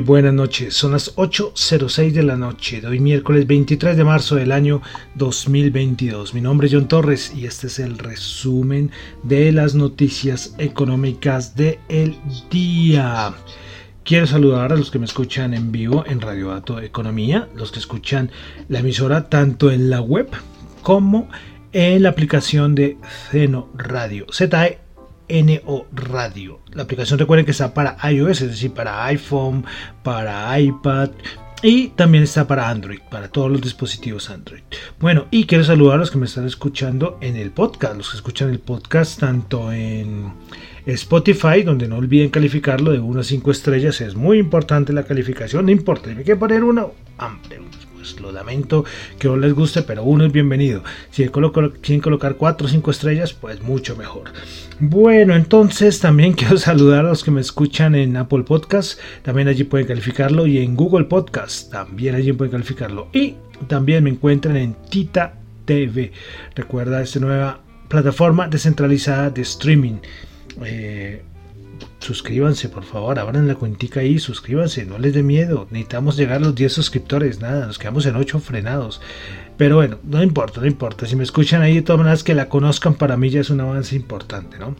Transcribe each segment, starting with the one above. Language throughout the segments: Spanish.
Buenas noches, son las 8.06 de la noche de hoy miércoles 23 de marzo del año 2022. Mi nombre es John Torres y este es el resumen de las noticias económicas del el día. Quiero saludar a los que me escuchan en vivo en Radio Dato Economía, los que escuchan la emisora tanto en la web como en la aplicación de Zeno Radio. ZE NO Radio. La aplicación recuerden que está para iOS, es decir, para iPhone, para iPad y también está para Android, para todos los dispositivos Android. Bueno, y quiero saludar a los que me están escuchando en el podcast, los que escuchan el podcast tanto en Spotify, donde no olviden calificarlo de 1 a 5 estrellas, es muy importante la calificación, no importa, hay que poner una, hambre, pues lo lamento que no les guste, pero uno es bienvenido. Si quieren colocar 4 o 5 estrellas, pues mucho mejor. Bueno, entonces también quiero saludar a los que me escuchan en Apple Podcast, también allí pueden calificarlo, y en Google Podcast, también allí pueden calificarlo. Y también me encuentran en Tita TV. Recuerda esta nueva plataforma descentralizada de streaming. Eh, suscríbanse, por favor, abran la cuentica ahí, suscríbanse, no les dé miedo. Necesitamos llegar a los 10 suscriptores, nada, nos quedamos en 8 frenados. Pero bueno, no importa, no importa. Si me escuchan ahí, de todas maneras que la conozcan, para mí ya es un avance importante, ¿no?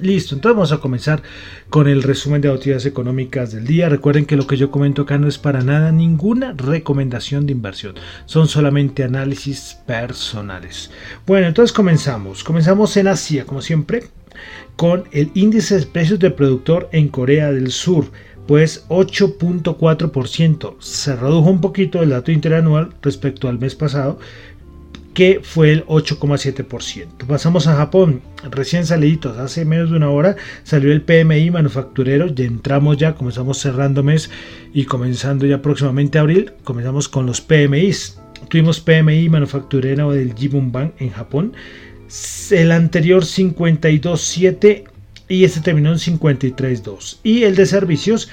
Listo, entonces vamos a comenzar con el resumen de noticias económicas del día. Recuerden que lo que yo comento acá no es para nada ninguna recomendación de inversión, son solamente análisis personales. Bueno, entonces comenzamos. Comenzamos en Asia, como siempre con el índice de precios de productor en Corea del Sur, pues 8.4%. Se redujo un poquito el dato interanual respecto al mes pasado, que fue el 8,7%. Pasamos a Japón, recién saliditos, hace menos de una hora salió el PMI manufacturero, ya entramos ya, comenzamos cerrando mes y comenzando ya próximamente abril, comenzamos con los PMIs. Tuvimos PMI manufacturero del Jibun Bank en Japón, el anterior 52.7 y este terminó en 53.2. Y el de servicios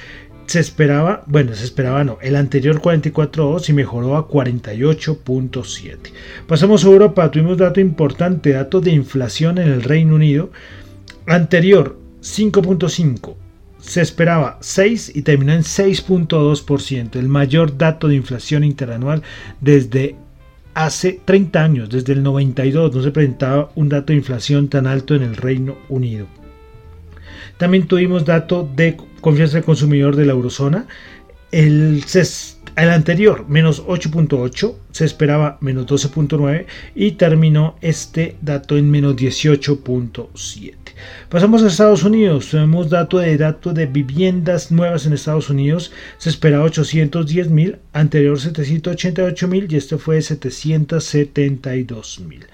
se esperaba, bueno, se esperaba no, el anterior 44.2 y mejoró a 48.7. Pasamos a Europa, tuvimos dato importante, dato de inflación en el Reino Unido. Anterior 5.5, se esperaba 6 y terminó en 6.2%, el mayor dato de inflación interanual desde Hace 30 años, desde el 92, no se presentaba un dato de inflación tan alto en el Reino Unido. También tuvimos dato de confianza del consumidor de la eurozona. El, el anterior, menos 8.8, se esperaba menos 12.9 y terminó este dato en menos 18.7. Pasamos a Estados Unidos. Tenemos dato de dato de viviendas nuevas en Estados Unidos. Se esperaba 810 mil, anterior 788 mil y este fue 772 mil.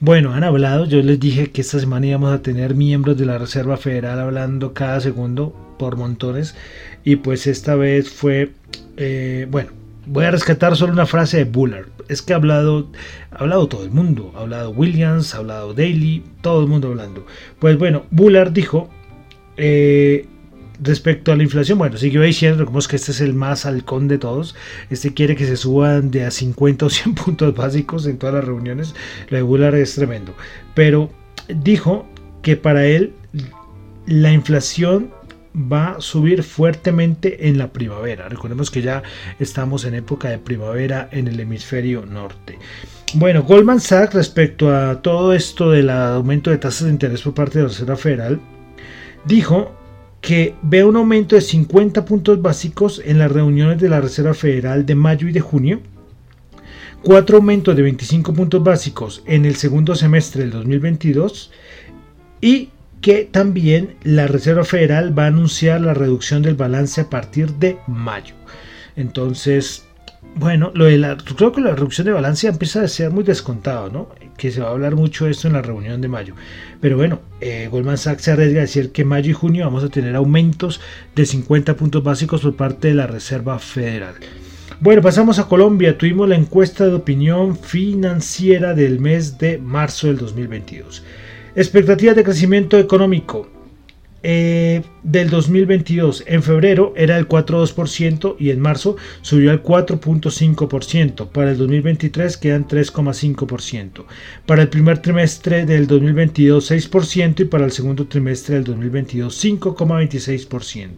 Bueno, han hablado, yo les dije que esta semana íbamos a tener miembros de la Reserva Federal hablando cada segundo por montones y pues esta vez fue, eh, bueno, voy a rescatar solo una frase de Bullard. Es que ha hablado, ha hablado todo el mundo. Ha hablado Williams, ha hablado Daly, todo el mundo hablando. Pues bueno, Bullard dijo eh, respecto a la inflación, bueno, siguió diciendo como que este es el más halcón de todos. Este quiere que se suban de a 50 o 100 puntos básicos en todas las reuniones. Lo de Bullard es tremendo. Pero dijo que para él la inflación va a subir fuertemente en la primavera. Recordemos que ya estamos en época de primavera en el hemisferio norte. Bueno, Goldman Sachs respecto a todo esto del aumento de tasas de interés por parte de la Reserva Federal, dijo que ve un aumento de 50 puntos básicos en las reuniones de la Reserva Federal de mayo y de junio, cuatro aumentos de 25 puntos básicos en el segundo semestre del 2022 y que también la Reserva Federal va a anunciar la reducción del balance a partir de mayo. Entonces, bueno, lo de la, creo que la reducción de balance empieza a ser muy descontado, ¿no? Que se va a hablar mucho de esto en la reunión de mayo. Pero bueno, eh, Goldman Sachs se arriesga a decir que mayo y junio vamos a tener aumentos de 50 puntos básicos por parte de la Reserva Federal. Bueno, pasamos a Colombia. Tuvimos la encuesta de opinión financiera del mes de marzo del 2022. Expectativas de crecimiento económico. Eh, del 2022 en febrero era el 4,2% y en marzo subió al 4.5%. Para el 2023 quedan 3,5%. Para el primer trimestre del 2022 6% y para el segundo trimestre del 2022 5,26%.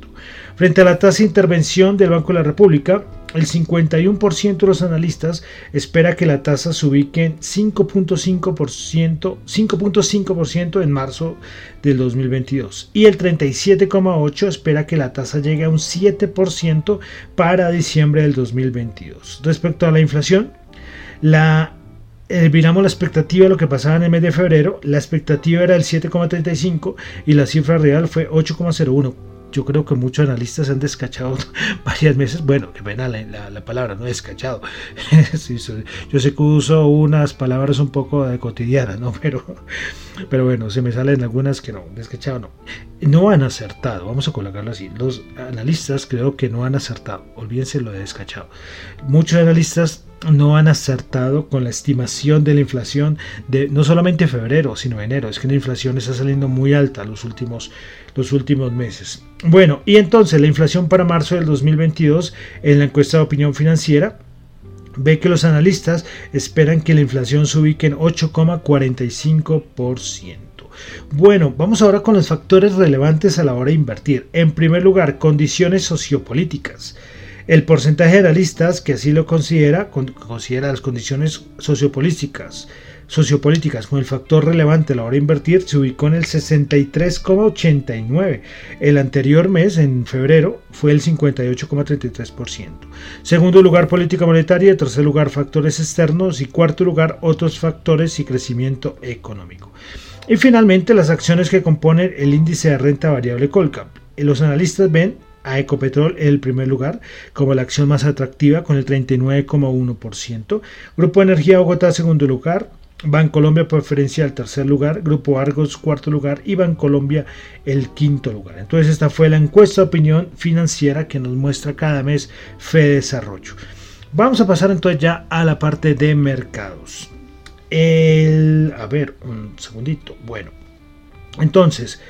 Frente a la tasa de intervención del Banco de la República, el 51% de los analistas espera que la tasa se ubique en 5.5%, 5.5% en marzo del 2022 y el 37,8% espera que la tasa llegue a un 7% para diciembre del 2022. Respecto a la inflación, la eh, miramos la expectativa de lo que pasaba en el mes de febrero, la expectativa era el 7,35 y la cifra real fue 8,01 yo creo que muchos analistas han descachado varias veces, bueno, que pena la, palabra, no descachado. yo sé que uso unas palabras un poco de cotidianas, ¿no? Pero, pero bueno, se me salen algunas que no, descachado no. No han acertado, vamos a colocarlo así. Los analistas creo que no han acertado, olvídense lo de descachado. Muchos analistas no han acertado con la estimación de la inflación de no solamente febrero, sino enero. Es que la inflación está saliendo muy alta los últimos, los últimos meses. Bueno, y entonces la inflación para marzo del 2022 en la encuesta de opinión financiera ve que los analistas esperan que la inflación se ubique en 8,45%. Bueno, vamos ahora con los factores relevantes a la hora de invertir. En primer lugar, condiciones sociopolíticas. El porcentaje de analistas que así lo considera, considera las condiciones sociopolíticas, sociopolíticas como el factor relevante a la hora de invertir se ubicó en el 63,89. El anterior mes, en febrero, fue el 58,33%. Segundo lugar, política monetaria. Tercer lugar, factores externos. Y cuarto lugar, otros factores y crecimiento económico. Y finalmente, las acciones que componen el índice de renta variable Colcap. Los analistas ven a Ecopetrol el primer lugar como la acción más atractiva con el 39,1%. Grupo Energía Bogotá segundo lugar. Bancolombia preferencial tercer lugar, Grupo Argos cuarto lugar y Bancolombia el quinto lugar. Entonces esta fue la encuesta de opinión financiera que nos muestra cada mes Fe Desarrollo. Vamos a pasar entonces ya a la parte de mercados. El, a ver, un segundito. Bueno, entonces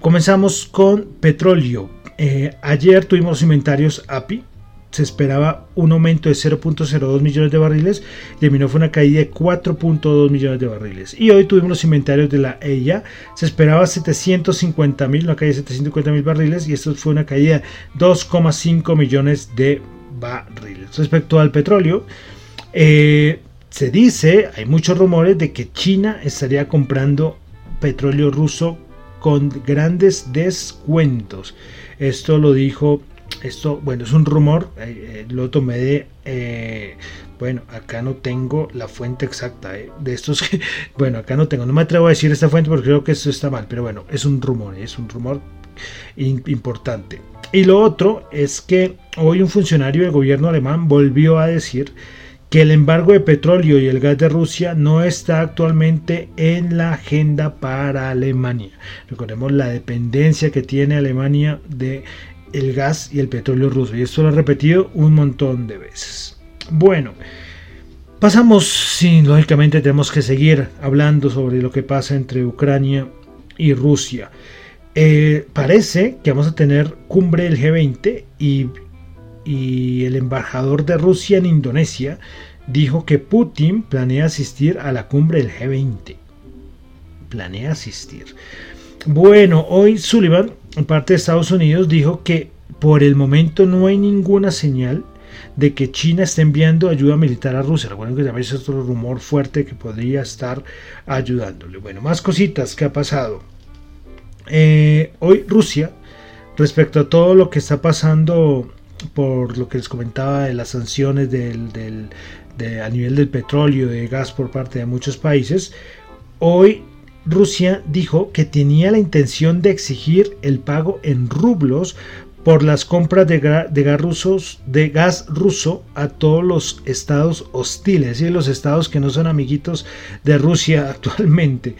comenzamos con petróleo. Eh, ayer tuvimos inventarios API. Se esperaba un aumento de 0.02 millones de barriles. Terminó fue una caída de 4.2 millones de barriles. Y hoy tuvimos los inventarios de la EIA. Se esperaba 750 mil, una caída de 750 mil barriles. Y esto fue una caída de 2,5 millones de barriles. Respecto al petróleo, eh, se dice, hay muchos rumores de que China estaría comprando petróleo ruso con grandes descuentos. Esto lo dijo, esto, bueno, es un rumor, eh, eh, lo tomé de, eh, bueno, acá no tengo la fuente exacta de estos que, bueno, acá no tengo, no me atrevo a decir esta fuente porque creo que esto está mal, pero bueno, es un rumor, es un rumor importante. Y lo otro es que hoy un funcionario del gobierno alemán volvió a decir que el embargo de petróleo y el gas de Rusia no está actualmente en la agenda para Alemania. Recordemos la dependencia que tiene Alemania de el gas y el petróleo ruso y esto lo ha repetido un montón de veces. Bueno, pasamos, sí, lógicamente tenemos que seguir hablando sobre lo que pasa entre Ucrania y Rusia. Eh, parece que vamos a tener cumbre del G20 y y el embajador de Rusia en Indonesia dijo que Putin planea asistir a la cumbre del G20. Planea asistir. Bueno, hoy Sullivan, en parte de Estados Unidos, dijo que por el momento no hay ninguna señal de que China esté enviando ayuda militar a Rusia. Recuerden que también es otro rumor fuerte que podría estar ayudándole. Bueno, más cositas que ha pasado. Eh, hoy Rusia, respecto a todo lo que está pasando por lo que les comentaba de las sanciones del, a nivel del petróleo, de gas por parte de muchos países, hoy Rusia dijo que tenía la intención de exigir el pago en rublos por las compras de, gas, rusos, de gas ruso a todos los estados hostiles y los estados que no son amiguitos de Rusia actualmente.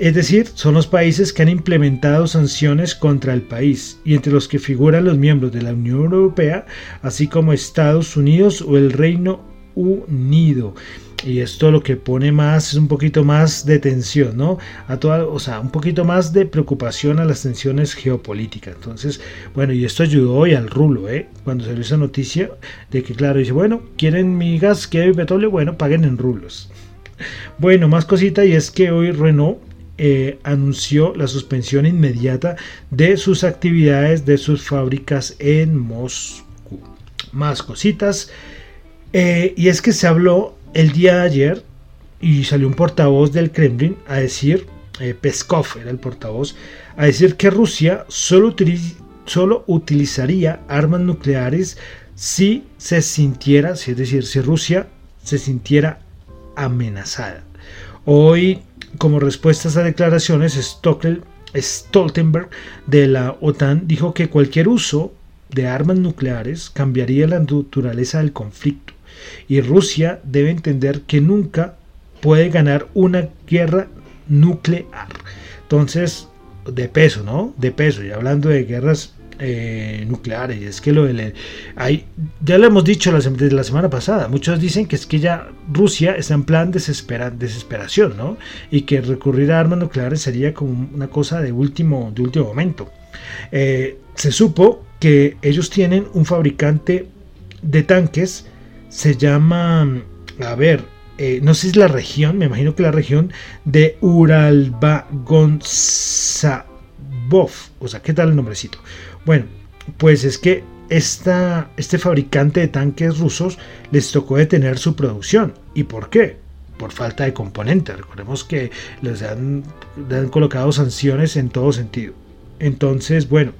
Es decir, son los países que han implementado sanciones contra el país y entre los que figuran los miembros de la Unión Europea, así como Estados Unidos o el Reino Unido. Y esto lo que pone más es un poquito más de tensión, ¿no? A toda, o sea, un poquito más de preocupación a las tensiones geopolíticas. Entonces, bueno, y esto ayudó hoy al rulo, ¿eh? Cuando salió esa noticia de que, claro, dice, bueno, quieren mi gas, quieren mi petróleo, bueno, paguen en rulos. Bueno, más cosita y es que hoy Renault eh, anunció la suspensión inmediata de sus actividades de sus fábricas en Moscú. Más cositas. Eh, y es que se habló el día de ayer y salió un portavoz del Kremlin a decir, eh, Peskov era el portavoz, a decir que Rusia solo, solo utilizaría armas nucleares si se sintiera, es decir, si Rusia se sintiera amenazada. Hoy, como respuesta a declaraciones, Stoltenberg de la OTAN dijo que cualquier uso de armas nucleares cambiaría la naturaleza del conflicto y Rusia debe entender que nunca puede ganar una guerra nuclear. Entonces, de peso, ¿no? De peso. Y hablando de guerras eh, nucleares, es que lo de hay, ya lo hemos dicho la, la semana pasada, muchos dicen que es que ya Rusia está en plan desespera, desesperación, ¿no? Y que recurrir a armas nucleares sería como una cosa de último, de último momento. Eh, se supo que ellos tienen un fabricante de tanques se llama, a ver, eh, no sé si es la región, me imagino que la región de Uralbagonzabov. O sea, ¿qué tal el nombrecito? Bueno, pues es que este fabricante de tanques rusos les tocó detener su producción. ¿Y por qué? Por falta de componentes. Recordemos que les han, colocado sanciones en todo sentido. Entonces, bueno,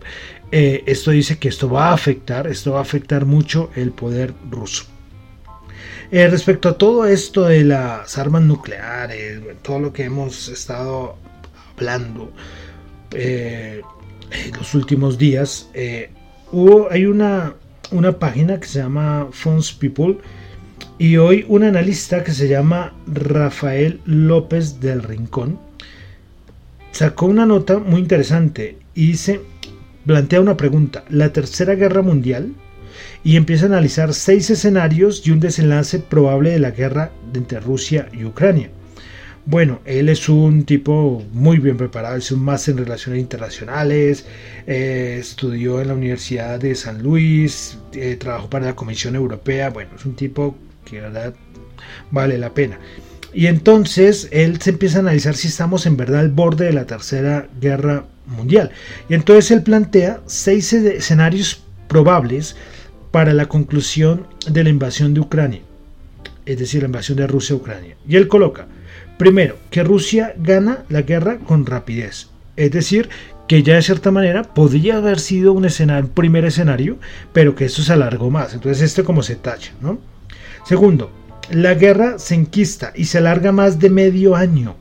eh, esto dice que esto va a afectar, esto va a afectar mucho el poder ruso. Eh, respecto a todo esto de las armas nucleares, todo lo que hemos estado hablando eh, los últimos días, eh, hubo, hay una, una página que se llama Funds People y hoy un analista que se llama Rafael López del Rincón sacó una nota muy interesante y dice, plantea una pregunta, ¿la tercera guerra mundial? y empieza a analizar seis escenarios y un desenlace probable de la guerra entre Rusia y Ucrania. Bueno, él es un tipo muy bien preparado, es un máster en relaciones internacionales, eh, estudió en la Universidad de San Luis, eh, trabajó para la Comisión Europea, bueno, es un tipo que verdad vale la pena. Y entonces él se empieza a analizar si estamos en verdad al borde de la tercera guerra mundial. Y entonces él plantea seis escenarios probables para la conclusión de la invasión de Ucrania, es decir, la invasión de Rusia a Ucrania. Y él coloca, primero, que Rusia gana la guerra con rapidez, es decir, que ya de cierta manera podría haber sido un, escenario, primer escenario, pero que esto se alargó más. Entonces, esto como se tacha, ¿no? Segundo, la guerra se enquista y se alarga más de medio año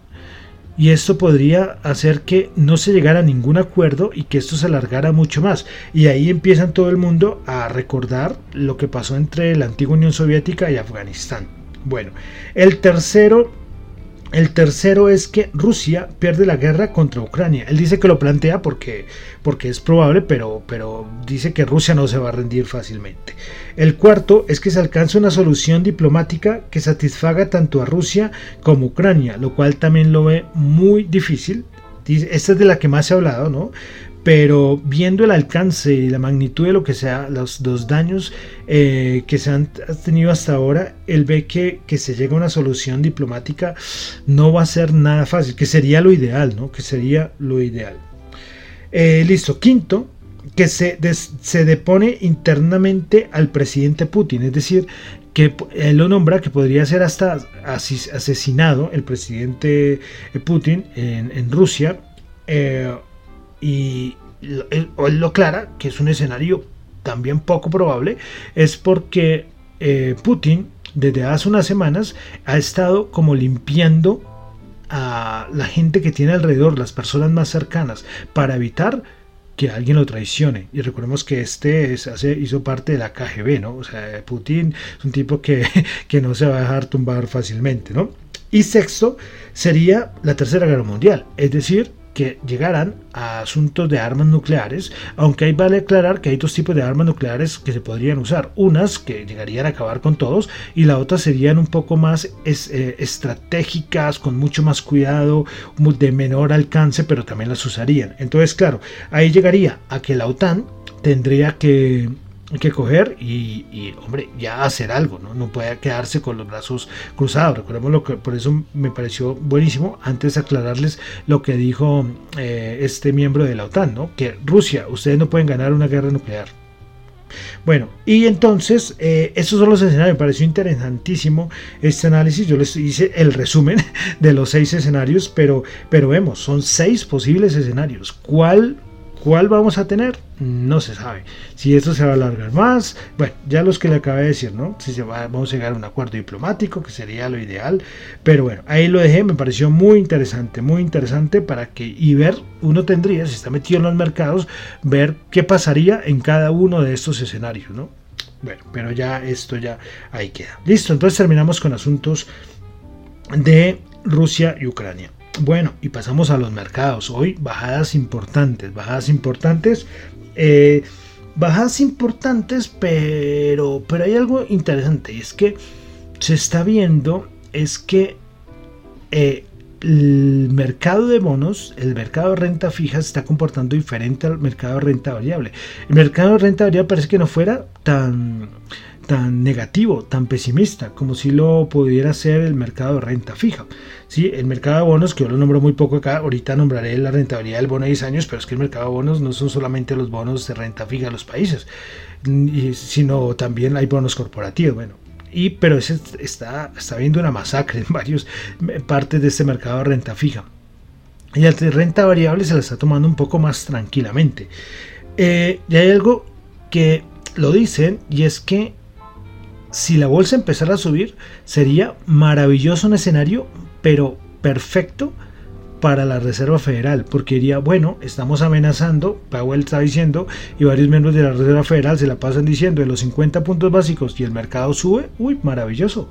y esto podría hacer que no se llegara a ningún acuerdo y que esto se alargara mucho más. Y ahí empiezan todo el mundo a recordar lo que pasó entre la antigua Unión Soviética y Afganistán. Bueno, el tercero el tercero es que Rusia pierde la guerra contra Ucrania. Él dice que lo plantea porque, porque es probable, pero, pero dice que Rusia no se va a rendir fácilmente. El cuarto es que se alcance una solución diplomática que satisfaga tanto a Rusia como a Ucrania, lo cual también lo ve muy difícil. Esta es de la que más se ha hablado, ¿no? Pero viendo el alcance y la magnitud de lo que sea, los dos daños eh, que se han tenido hasta ahora, él ve que, que se llega a una solución diplomática no va a ser nada fácil, que sería lo ideal, ¿no? Que sería lo ideal. Eh, listo, quinto, que se, se depone internamente al presidente Putin, es decir, que él lo nombra que podría ser hasta asesinado el presidente Putin en, en Rusia. Eh, y él, lo clara que es un escenario también poco probable, es porque eh, Putin desde hace unas semanas ha estado como limpiando a la gente que tiene alrededor, las personas más cercanas, para evitar que alguien lo traicione. Y recordemos que este hace, hizo parte de la KGB, ¿no? O sea, Putin es un tipo que, que no se va a dejar tumbar fácilmente, ¿no? Y sexto sería la Tercera Guerra Mundial, es decir, que llegaran a asuntos de armas nucleares, aunque ahí vale aclarar que hay dos tipos de armas nucleares que se podrían usar, unas que llegarían a acabar con todos y la otra serían un poco más eh, estratégicas, con mucho más cuidado, de menor alcance, pero también las usarían. Entonces, claro, ahí llegaría a que la OTAN tendría que que coger y, hombre, ya hacer algo, ¿no? No puede quedarse con los brazos cruzados. Recordemos lo que, por eso me pareció buenísimo, antes aclararles lo que dijo eh, este miembro de la OTAN, ¿no? Que Rusia, ustedes no pueden ganar una guerra nuclear. Bueno, y entonces, eh, esos son los escenarios. Me pareció interesantísimo este análisis. Yo les hice el resumen de los seis escenarios, pero, pero vemos, son seis posibles escenarios. ¿Cuál ¿Cuál vamos a tener? No se sabe. Si esto se va a alargar más, bueno, ya los que le acabé de decir, ¿no? Si se va, vamos a llegar a un acuerdo diplomático, que sería lo ideal. Pero bueno, ahí lo dejé, me pareció muy interesante, muy interesante para que, y ver, uno tendría, si está metido en los mercados, ver qué pasaría en cada uno de estos escenarios, ¿no? Bueno, pero ya esto ya ahí queda. Listo, entonces terminamos con asuntos de Rusia y Ucrania. Bueno, y pasamos a los mercados. Hoy bajadas importantes, bajadas importantes. Eh, bajadas importantes, pero, pero hay algo interesante. Es que se está viendo, es que eh, el mercado de bonos, el mercado de renta fija se está comportando diferente al mercado de renta variable. El mercado de renta variable parece que no fuera tan tan negativo, tan pesimista, como si lo pudiera ser el mercado de renta fija. Sí, el mercado de bonos, que yo lo nombro muy poco acá, ahorita nombraré la rentabilidad del bono de 10 años, pero es que el mercado de bonos no son solamente los bonos de renta fija de los países, sino también hay bonos corporativos. Bueno, y, pero ese está, está habiendo una masacre en varias partes de este mercado de renta fija. Y de renta variable se la está tomando un poco más tranquilamente. Eh, y hay algo que lo dicen y es que si la bolsa empezara a subir, sería maravilloso un escenario, pero perfecto para la Reserva Federal, porque diría, bueno, estamos amenazando, Powell está diciendo, y varios miembros de la Reserva Federal se la pasan diciendo de los 50 puntos básicos y el mercado sube, uy, maravilloso.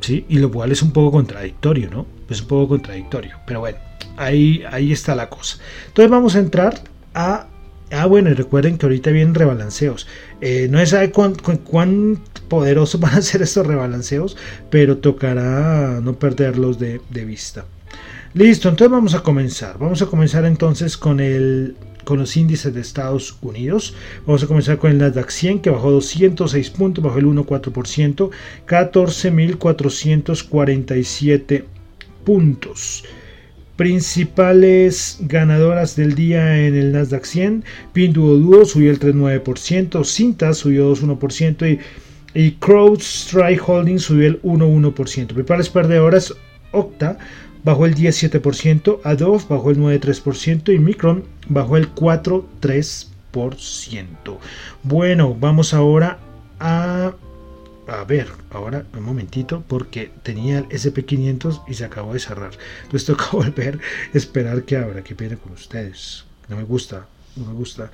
Sí, y lo cual es un poco contradictorio, ¿no? Es un poco contradictorio, pero bueno, ahí, ahí está la cosa. Entonces vamos a entrar a Ah, bueno, y recuerden que ahorita vienen rebalanceos. Eh, no se sabe cuán, cuán, poderosos van a ser estos rebalanceos, pero tocará no perderlos de, vista. Listo, entonces vamos a comenzar. Vamos a comenzar entonces con el con los índices de Estados Unidos. Vamos a comenzar con el Nasdaq 100 que bajó 206 puntos, bajó el 1,4%, 14.447 puntos principales ganadoras del día en el Nasdaq 100. Pinduoduo subió el 3,9%, Cintas subió 2,1% y, y CrowdStrike Holdings subió el 1,1%. Principales perdedoras, Octa bajó el 17%, Adobe bajó el 9,3% y Micron bajó el 4,3%. Bueno, vamos ahora a a ver, ahora un momentito, porque tenía el SP500 y se acabó de cerrar. Entonces toca volver esperar que abra, que viene con ustedes. No me gusta, no me gusta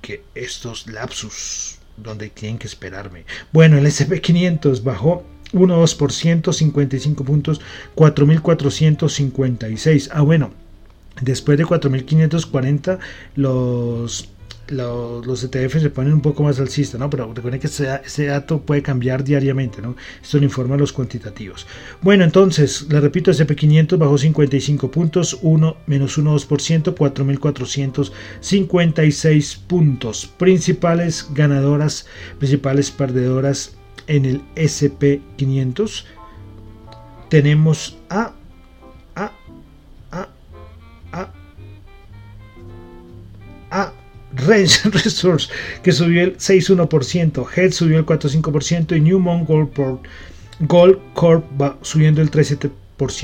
que estos lapsus donde tienen que esperarme. Bueno, el SP500 bajó 1,2%, 55 puntos, 4.456. Ah, bueno, después de 4.540 los los, ETF se ponen un poco más alcistas, ¿no? Pero recuerden que ese, dato puede cambiar diariamente, ¿no? Esto lo informan los cuantitativos. Bueno, entonces, le repito, SP500 bajó 55 puntos, 1 menos 1,2%, 4.456 puntos. Principales ganadoras, principales perdedoras en el SP500. Tenemos a a a a Resource, que subió el 6,1%, Head subió el 4,5% y Newmont Gold, Gold Corp va subiendo el 3,7%.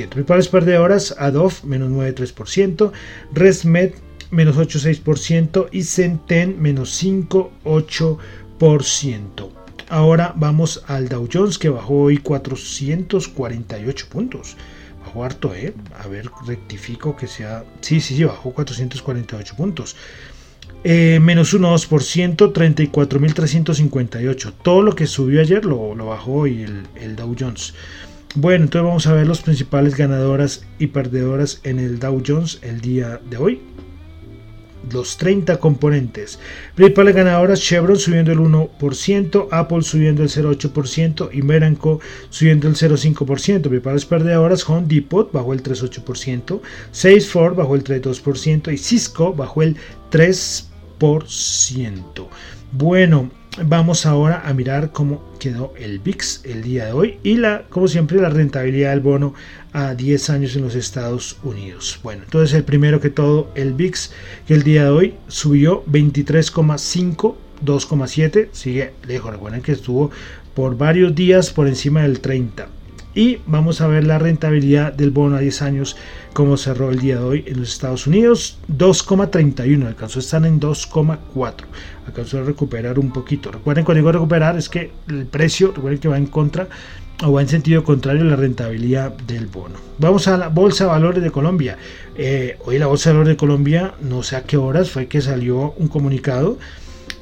Principales perdedoras, Adobe menos 9,3%, ResMed menos 8,6% y Centen menos 5,8%. Ahora vamos al Dow Jones que bajó hoy 448 puntos. bajó harto, ¿eh? A ver, rectifico que sea... Sí, sí, sí, bajó 448 puntos. Eh, menos 1,2%, 34.358. Todo lo que subió ayer lo, bajó hoy el, el, Dow Jones. Bueno, entonces vamos a ver los principales ganadoras y perdedoras en el Dow Jones el día de hoy los 30 componentes. Principales ganadoras, Chevron subiendo el 1%, Apple subiendo el 0,8% y Meranco subiendo el 0,5%. Principales perdedoras, Home Depot bajó el 3,8%, Salesforce bajó el 3,2% y Cisco bajó el 3%. Bueno, vamos ahora a mirar cómo quedó el VIX el día de hoy y la, como siempre, la rentabilidad del bono a 10 años en los Estados Unidos. Bueno, entonces el primero que todo, el VIX, que el día de hoy subió 23,5, 2,7, sigue lejos, recuerden que estuvo por varios días por encima del 30. Y vamos a ver la rentabilidad del bono a 10 años, como cerró el día de hoy en los Estados Unidos, 2,31, alcanzó a estar en 2,4, alcanzó a recuperar un poquito. Recuerden, cuando digo recuperar, es que el precio, recuerden que va en contra o va en sentido contrario la rentabilidad del bono. Vamos a la Bolsa de Valores de Colombia. Eh, hoy la Bolsa de Valores de Colombia, no sé a qué horas, fue que salió un comunicado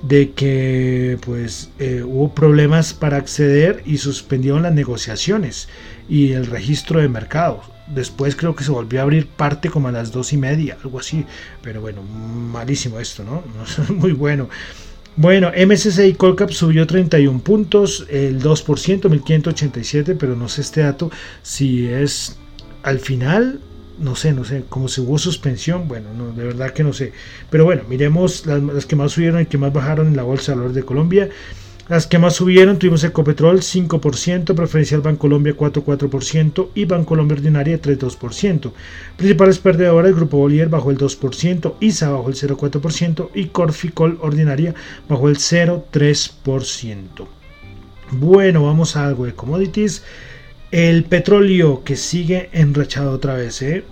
de que pues eh, hubo problemas para acceder y suspendieron las negociaciones y el registro de mercado. Después creo que se volvió a abrir parte como a las dos y media, algo así. Pero bueno, malísimo esto, ¿no? Muy bueno. Bueno, MSCI Colcap subió 31 puntos, el 2%, 1587, pero no sé este dato si es al final, no sé, no sé, como si hubo suspensión, bueno, no, de verdad que no sé. Pero bueno, miremos las, que más subieron y que más bajaron en la Bolsa de Valores de Colombia. Las que más subieron tuvimos Ecopetrol 5%, Preferencial Bancolombia 4,4% y Bancolombia Ordinaria 3,2%. Principales perdedoras, Grupo Bolívar bajó el 2%, ISA bajó el 0,4% y Corficol Ordinaria bajó el 0,3%. Bueno, vamos a algo de commodities. El petróleo que sigue enrachado otra vez, ¿eh?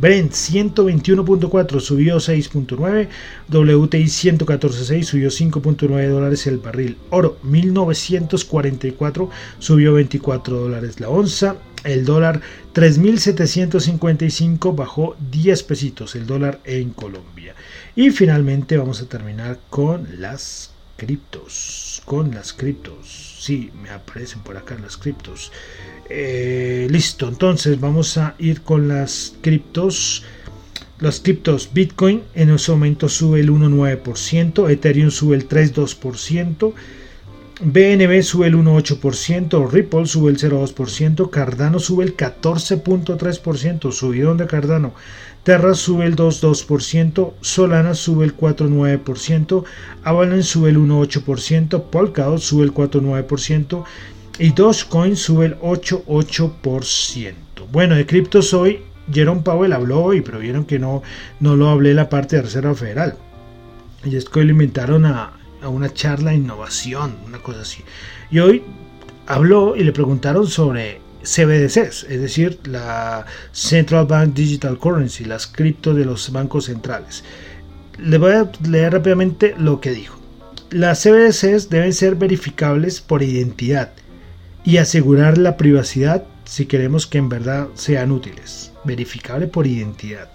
Brent 121.4 subió 6.9, WTI 114.6 subió 5.9 dólares el barril, oro 1944 subió 24 dólares la onza, el dólar 3.755 bajó 10 pesitos el dólar en Colombia. Y finalmente vamos a terminar con las criptos, con las criptos, sí, me aparecen por acá las criptos. Eh, listo, entonces vamos a ir con las criptos. Las criptos Bitcoin en ese momento sube el 1,9%, Ethereum sube el 3,2%, BNB sube el 1,8%, Ripple sube el 0,2%, Cardano sube el 14,3%, subidón de Cardano, Terra sube el 2,2%, Solana sube el 4,9%, Avalanche sube el 1,8%, Polkadot sube el 4,9%, y Dogecoin sube el 8,8%. Bueno, de criptos hoy, Jerome Powell habló hoy, pero vieron que no, no lo hablé la parte de Reserva Federal. Y es que invitaron a, a una charla de innovación, una cosa así. Y hoy habló y le preguntaron sobre CBDCs, es decir, la Central Bank Digital Currency, las criptos de los bancos centrales. Le voy a leer rápidamente lo que dijo. Las CBDCs deben ser verificables por identidad y asegurar la privacidad si queremos que en verdad sean útiles. Verificable por identidad.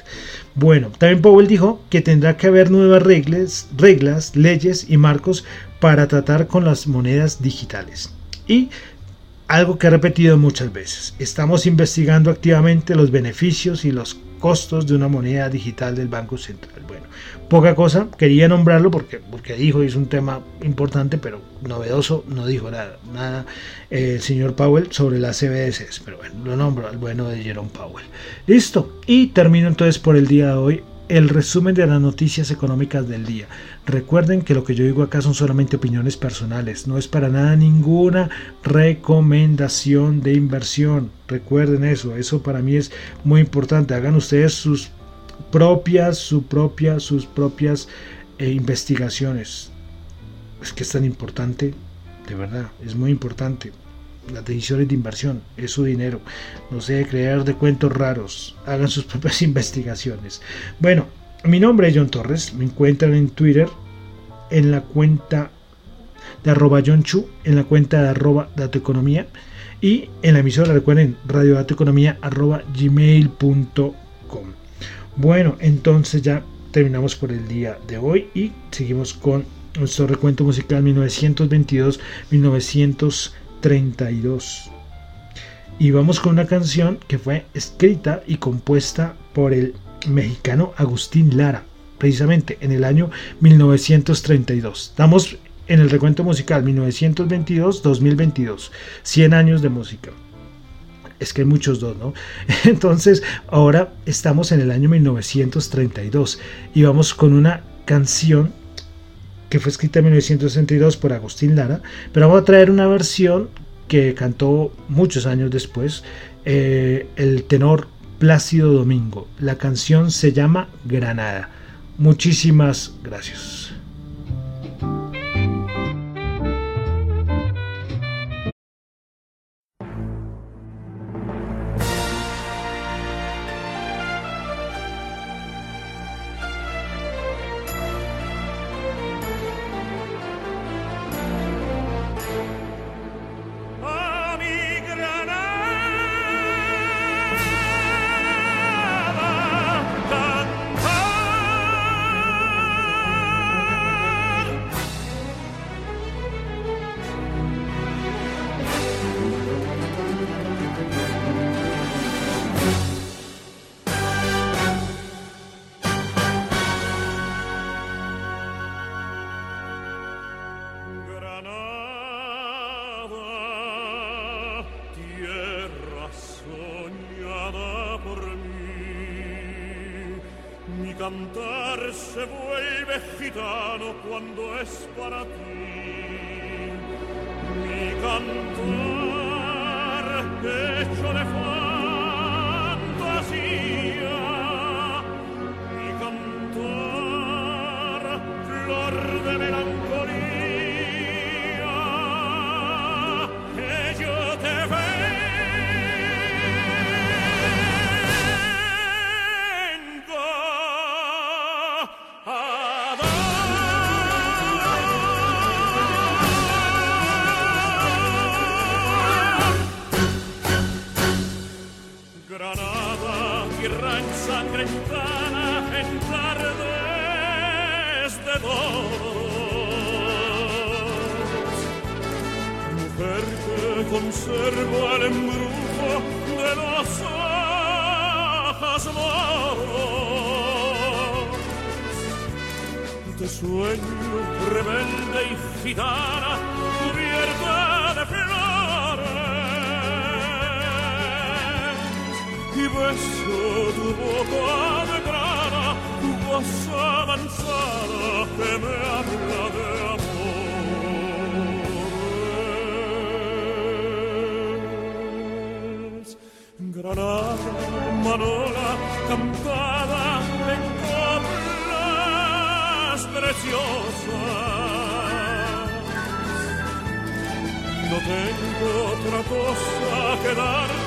Bueno, también Powell dijo que tendrá que haber nuevas reglas, reglas, leyes y marcos para tratar con las monedas digitales. Y algo que ha repetido muchas veces, estamos investigando activamente los beneficios y los costos de una moneda digital del Banco Central. Bueno, poca cosa, quería nombrarlo porque, porque dijo, es un tema importante, pero novedoso, no dijo nada, nada eh, el señor Powell sobre las CBDCs, pero bueno, lo nombro al bueno de Jerome Powell. Listo, y termino entonces por el día de hoy el resumen de las noticias económicas del día. Recuerden que lo que yo digo acá son solamente opiniones personales, no es para nada ninguna recomendación de inversión. Recuerden eso, eso para mí es muy importante. Hagan ustedes sus propias, su sus propias eh, investigaciones. Es que es tan importante, de verdad, es muy importante. Las decisiones de inversión es su dinero. No se debe crear de cuentos raros. Hagan sus propias investigaciones. Bueno, mi nombre es John Torres, me encuentran en Twitter en la cuenta de arroba John Chu, en la cuenta de arroba Dato Economía y en la emisora, recuerden, radiodatoeconomía arroba gmail.com. Bueno, entonces ya terminamos por el día de hoy y seguimos con nuestro recuento musical 1922-1932. Y vamos con una canción que fue escrita y compuesta por el mexicano Agustín Lara, precisamente en el año 1932. Estamos en el recuento musical 1922-2022, 100 años de música. Es que hay muchos dos, ¿no? Entonces, ahora estamos en el año 1932 y vamos con una canción que fue escrita en 1962 por Agustín Lara, pero vamos a traer una versión que cantó muchos años después eh, el tenor Plácido Domingo. La canción se llama Granada. Muchísimas gracias. cantar se vuelve gitano cuando es para ti. Mi cantar hecho de fantasía, mi cantar flor de verano. ventana en tardes de dos. Mujer que conserva el embrujo de los hojas moros. Te sueño rebelde y gitana beso tu boca de tu voz avanzada que me habla de amores. Granada, Manola, cantada en coplas preciosas. No tengo otra cosa que darte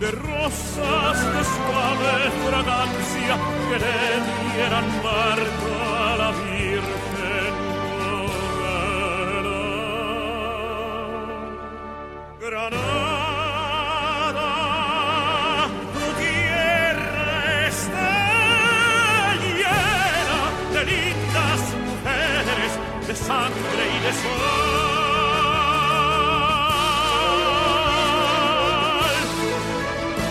de rosas de suave fragancia que le dieran marco a la Virgen Novela. Granada. sangre y de sol.